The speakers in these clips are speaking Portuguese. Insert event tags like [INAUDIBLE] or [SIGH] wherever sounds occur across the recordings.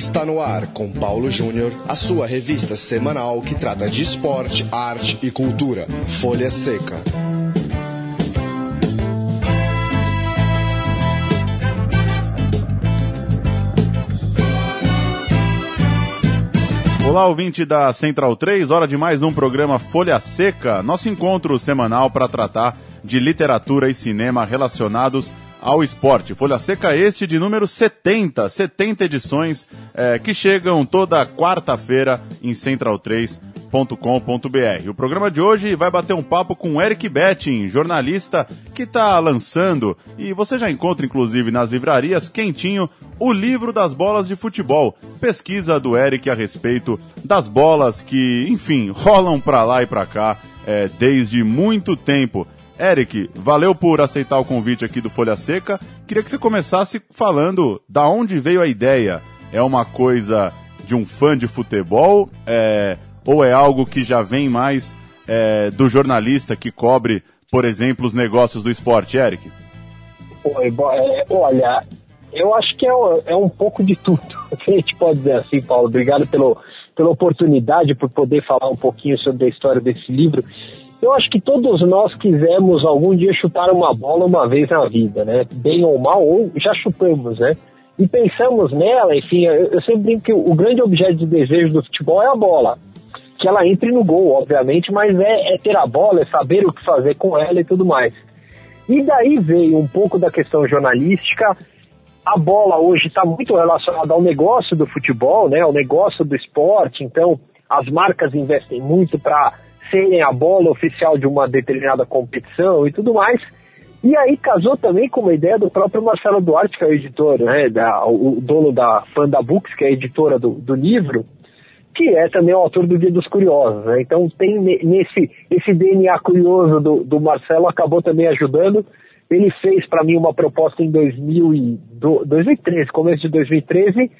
Está no ar com Paulo Júnior, a sua revista semanal que trata de esporte, arte e cultura. Folha Seca. Olá, ouvinte da Central 3, hora de mais um programa Folha Seca, nosso encontro semanal para tratar de literatura e cinema relacionados ao esporte. Folha Seca este de número 70, 70 edições é, que chegam toda quarta-feira em central3.com.br. O programa de hoje vai bater um papo com Eric Betting, jornalista que está lançando, e você já encontra inclusive nas livrarias, quentinho, o livro das bolas de futebol. Pesquisa do Eric a respeito das bolas que, enfim, rolam para lá e para cá é, desde muito tempo. Eric, valeu por aceitar o convite aqui do Folha Seca. Queria que você começasse falando da onde veio a ideia. É uma coisa de um fã de futebol é, ou é algo que já vem mais é, do jornalista que cobre, por exemplo, os negócios do esporte, Eric? Oi, é, olha, eu acho que é, é um pouco de tudo. [LAUGHS] A gente pode dizer assim, Paulo. Obrigado pelo, pela oportunidade, por poder falar um pouquinho sobre a história desse livro. Eu acho que todos nós quisemos algum dia chutar uma bola uma vez na vida, né? Bem ou mal, ou já chutamos, né? E pensamos nela, enfim, eu sempre digo que o grande objeto de desejo do futebol é a bola. Que ela entre no gol, obviamente, mas é, é ter a bola, é saber o que fazer com ela e tudo mais. E daí veio um pouco da questão jornalística. A bola hoje está muito relacionada ao negócio do futebol, né? Ao negócio do esporte. Então, as marcas investem muito para serem a bola oficial de uma determinada competição e tudo mais. E aí casou também com uma ideia do próprio Marcelo Duarte, que é o editor, né, da, o dono da Panda Books, que é a editora do, do livro, que é também o autor do Dia dos Curiosos. Né? Então tem nesse esse DNA curioso do, do Marcelo acabou também ajudando. Ele fez para mim uma proposta em 2000 e, do, 2013, começo de 2013,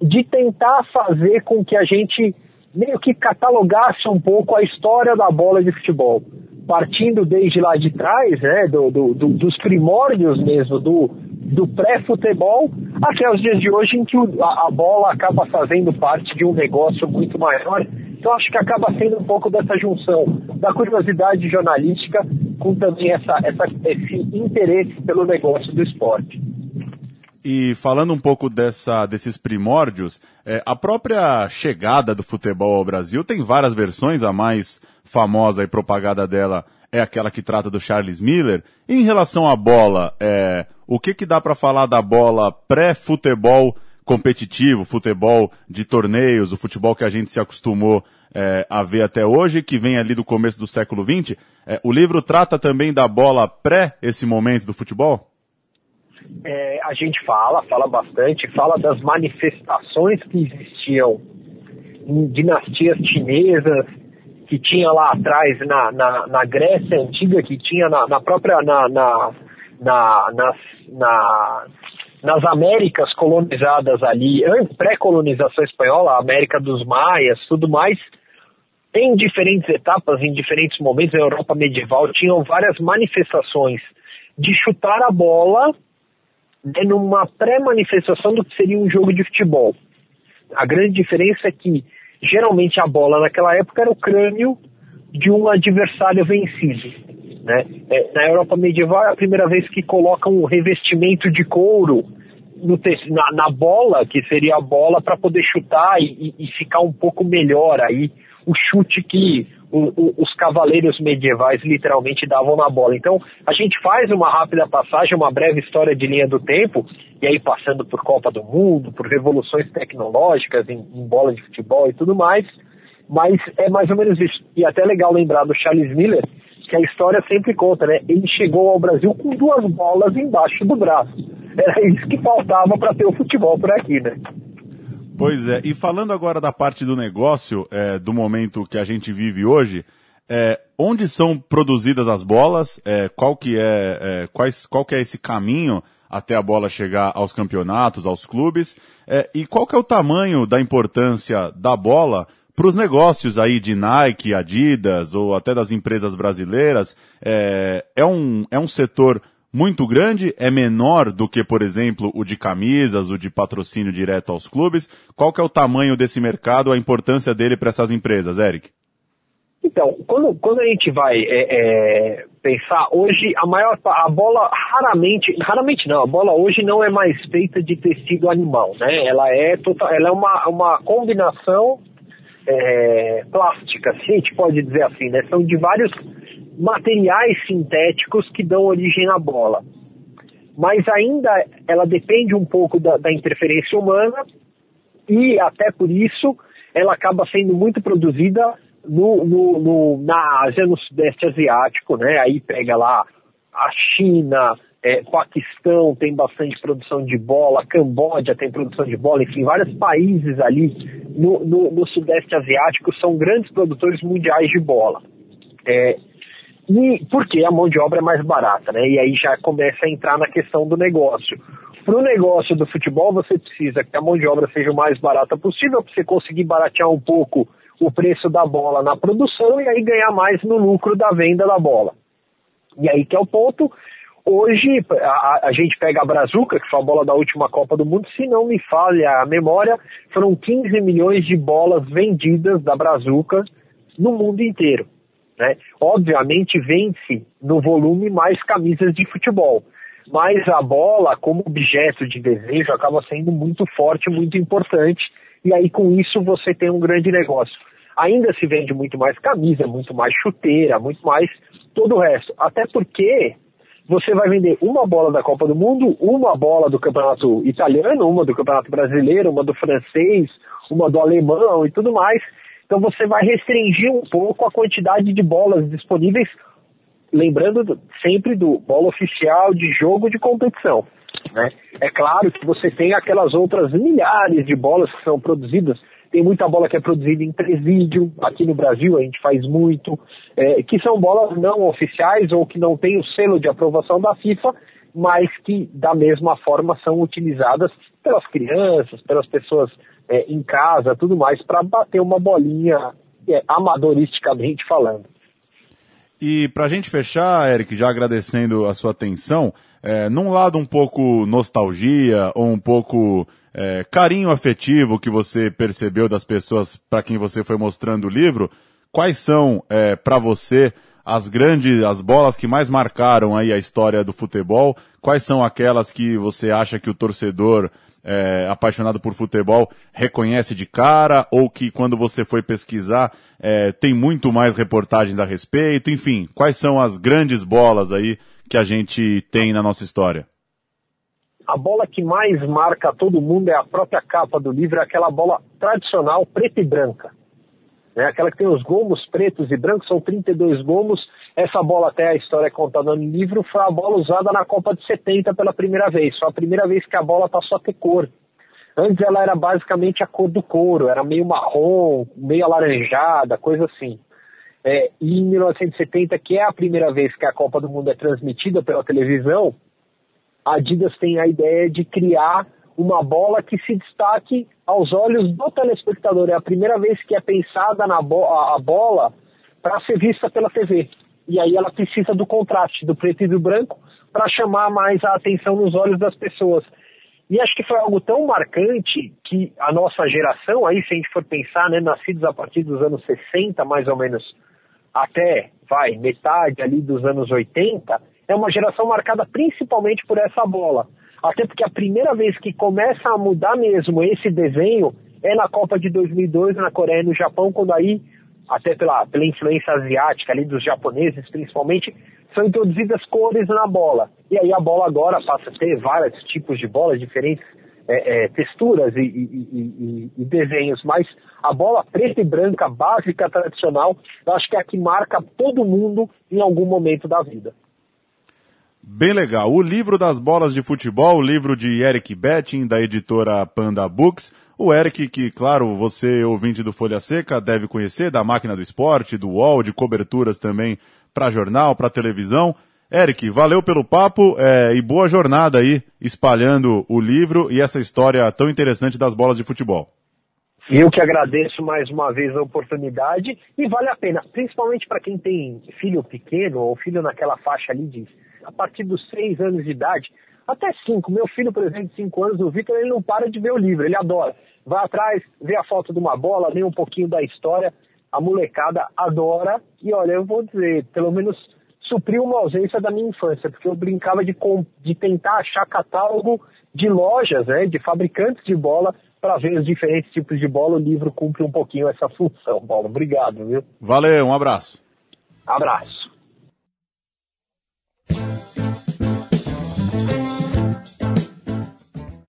de tentar fazer com que a gente meio que catalogasse um pouco a história da bola de futebol. Partindo desde lá de trás, né, do, do, do, dos primórdios mesmo, do, do pré-futebol, até os dias de hoje em que a, a, bola acaba fazendo parte de um negócio muito maior. Então acho que acaba sendo um pouco dessa junção da curiosidade jornalística com também essa, essa, esse interesse pelo negócio do esporte. E falando um pouco dessa, desses primórdios, é, a própria chegada do futebol ao Brasil tem várias versões, a mais famosa e propagada dela é aquela que trata do Charles Miller. Em relação à bola, é, o que, que dá para falar da bola pré-futebol competitivo, futebol de torneios, o futebol que a gente se acostumou é, a ver até hoje, que vem ali do começo do século XX? É, o livro trata também da bola pré esse momento do futebol? É, a gente fala, fala bastante, fala das manifestações que existiam em dinastias chinesas, que tinha lá atrás na, na, na Grécia Antiga, que tinha na, na própria, na, na, na, nas, na, nas Américas colonizadas ali, pré-colonização espanhola, América dos Maias, tudo mais, em diferentes etapas, em diferentes momentos, na Europa medieval, tinham várias manifestações de chutar a bola numa pré-manifestação do que seria um jogo de futebol. A grande diferença é que geralmente a bola naquela época era o crânio de um adversário vencido. Né? É, na Europa medieval é a primeira vez que colocam um revestimento de couro na, na, bola, que seria a bola para poder chutar e, e, ficar um pouco melhor aí o chute que o, o, os cavaleiros medievais literalmente davam na bola. Então, a gente faz uma rápida passagem, uma breve história de linha do tempo, e aí passando por Copa do Mundo, por revoluções tecnológicas em, em bola de futebol e tudo mais, mas é mais ou menos isso. E até legal lembrar do Charles Miller, que a história sempre conta, né? Ele chegou ao Brasil com duas bolas embaixo do braço. Era isso que faltava para ter o futebol por aqui, né? Pois é, e falando agora da parte do negócio, é, do momento que a gente vive hoje, é, onde são produzidas as bolas, é, qual, que é, é, quais, qual que é esse caminho até a bola chegar aos campeonatos, aos clubes, é, e qual que é o tamanho da importância da bola para os negócios aí de Nike, Adidas ou até das empresas brasileiras, é, é, um, é um setor muito grande? É menor do que, por exemplo, o de camisas, o de patrocínio direto aos clubes? Qual que é o tamanho desse mercado, a importância dele para essas empresas, Eric? Então, quando, quando a gente vai é, é, pensar, hoje a maior a bola raramente, raramente não, a bola hoje não é mais feita de tecido animal, né? Ela é total, ela é uma, uma combinação é, plástica, se a gente pode dizer assim, né? São de vários materiais sintéticos que dão origem à bola. Mas ainda ela depende um pouco da, da interferência humana e até por isso ela acaba sendo muito produzida no, no, no, na Ásia, no Sudeste Asiático, né? Aí pega lá a China, é, Paquistão tem bastante produção de bola, Camboja tem produção de bola, enfim, vários países ali no, no, no Sudeste Asiático são grandes produtores mundiais de bola. É, e porque a mão de obra é mais barata, né? E aí já começa a entrar na questão do negócio. Para o negócio do futebol, você precisa que a mão de obra seja o mais barata possível para você conseguir baratear um pouco o preço da bola na produção e aí ganhar mais no lucro da venda da bola. E aí que é o ponto. Hoje, a, a, gente pega a Brazuca, que foi a bola da última Copa do Mundo, se não me falha a memória, foram 15 milhões de bolas vendidas da Brazuca no mundo inteiro. Né? Obviamente vence no volume mais camisas de futebol, mas a bola, como objeto de desejo, acaba sendo muito forte, muito importante, e aí com isso você tem um grande negócio. Ainda se vende muito mais camisa, muito mais chuteira, muito mais todo o resto. Até porque você vai vender uma bola da Copa do Mundo, uma bola do campeonato italiano, uma do campeonato brasileiro, uma do francês, uma do alemão e tudo mais. Então você vai restringir um pouco a quantidade de bolas disponíveis, lembrando sempre do bola oficial de jogo de competição. Né? É claro que você tem aquelas outras milhares de bolas que são produzidas. Tem muita bola que é produzida em presídio, aqui no Brasil a gente faz muito, é, que são bolas não oficiais ou que não têm o selo de aprovação da FIFA, mas que da mesma forma são utilizadas pelas crianças, pelas pessoas é, em casa, tudo mais, para bater uma bolinha é, amadoristicamente falando. E para a gente fechar, Eric, já agradecendo a sua atenção, é, num lado um pouco nostalgia ou um pouco é, carinho afetivo que você percebeu das pessoas para quem você foi mostrando o livro, quais são é, para você as grandes, as bolas que mais marcaram aí a história do futebol? Quais são aquelas que você acha que o torcedor é, apaixonado por futebol reconhece de cara ou que quando você foi pesquisar é, tem muito mais reportagens a respeito? Enfim, quais são as grandes bolas aí que a gente tem na nossa história? A bola que mais marca todo mundo é a própria capa do livro, é aquela bola tradicional preta e branca. Né? Aquela que tem os gomos pretos e brancos, são 32 gomos. Essa bola, até a história é contada no livro, foi a bola usada na Copa de 70 pela primeira vez. Foi a primeira vez que a bola passou a ter cor. Antes ela era basicamente a cor do couro, era meio marrom, meio alaranjada, coisa assim. É, e em 1970, que é a primeira vez que a Copa do Mundo é transmitida pela televisão, a Adidas tem a ideia de criar uma bola que se destaque aos olhos do telespectador. É a primeira vez que é pensada na bo a bola para ser vista pela TV. E aí ela precisa do contraste do preto e do branco para chamar mais a atenção nos olhos das pessoas. E acho que foi algo tão marcante que a nossa geração, aí se a gente for pensar, né, nascidos a partir dos anos 60, mais ou menos, até, vai, metade ali dos anos 80, é uma geração marcada principalmente por essa bola. Até porque a primeira vez que começa a mudar mesmo esse desenho é na Copa de 2002 na Coreia e no Japão, quando aí, até pela, pela influência asiática ali dos japoneses principalmente, são introduzidas cores na bola. E aí a bola agora passa a ter vários tipos de bolas, diferentes é, é, texturas e, e, e, e, desenhos, mas a bola preta e branca, básica, tradicional, eu acho que é a que marca todo mundo em algum momento da vida. Bem legal. O livro das bolas de futebol, o livro de Eric Betting, da editora Panda Books. O Eric, que, claro, você, ouvinte do Folha Seca, deve conhecer, da máquina do esporte, do UOL, de coberturas também para jornal, para televisão. Eric, valeu pelo papo é, e boa jornada aí, espalhando o livro e essa história tão interessante das bolas de futebol. Eu que agradeço mais uma vez a oportunidade e vale a pena, principalmente para quem tem filho pequeno ou filho naquela faixa ali de a partir dos seis anos de idade, até cinco. Meu filho, por exemplo, de cinco anos, o Vitor, ele não para de ver o livro, ele adora. Vai atrás, vê a foto de uma bola, lê um pouquinho da história. A molecada adora. E olha, eu vou dizer, pelo menos supriu uma ausência da minha infância, porque eu brincava de, de tentar achar catálogo de lojas, né, de fabricantes de bola, para ver os diferentes tipos de bola. O livro cumpre um pouquinho essa função, Paulo. Obrigado, viu? Valeu, um abraço. Abraço.